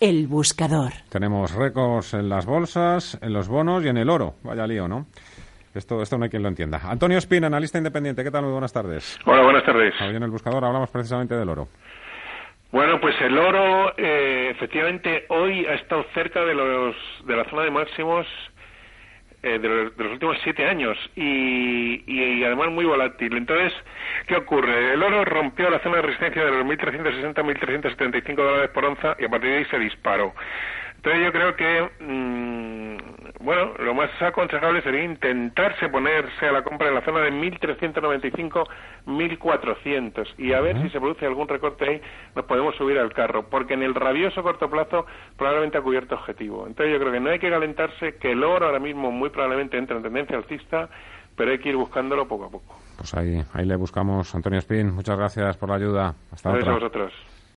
El buscador. Tenemos récords en las bolsas, en los bonos y en el oro. Vaya lío, ¿no? Esto, esto no hay quien lo entienda. Antonio Espina, analista independiente. ¿Qué tal? Muy buenas tardes. Hola, buenas tardes. Hoy en el buscador hablamos precisamente del oro. Bueno, pues el oro, eh, efectivamente, hoy ha estado cerca de, los, de la zona de máximos eh, de, los, últimos siete años y, y, además muy volátil. Entonces, ¿qué ocurre? El oro rompió la zona de resistencia de los 1.360-1.375 dólares por onza y a partir de ahí se disparó. Entonces yo creo que, mm, bueno, lo más aconsejable sería intentarse ponerse a la compra en la zona de 1.395-1.400 y a ver si se produce algún recorte ahí, nos podemos subir al carro, porque en el rabioso corto plazo probablemente ha cubierto objetivo. Entonces yo creo que no hay que calentarse, que el oro ahora mismo muy probablemente entra en tendencia alcista, pero hay que ir buscándolo poco a poco. Pues ahí, ahí le buscamos, Antonio Spin. Muchas gracias por la ayuda. Hasta Gracias a vosotros.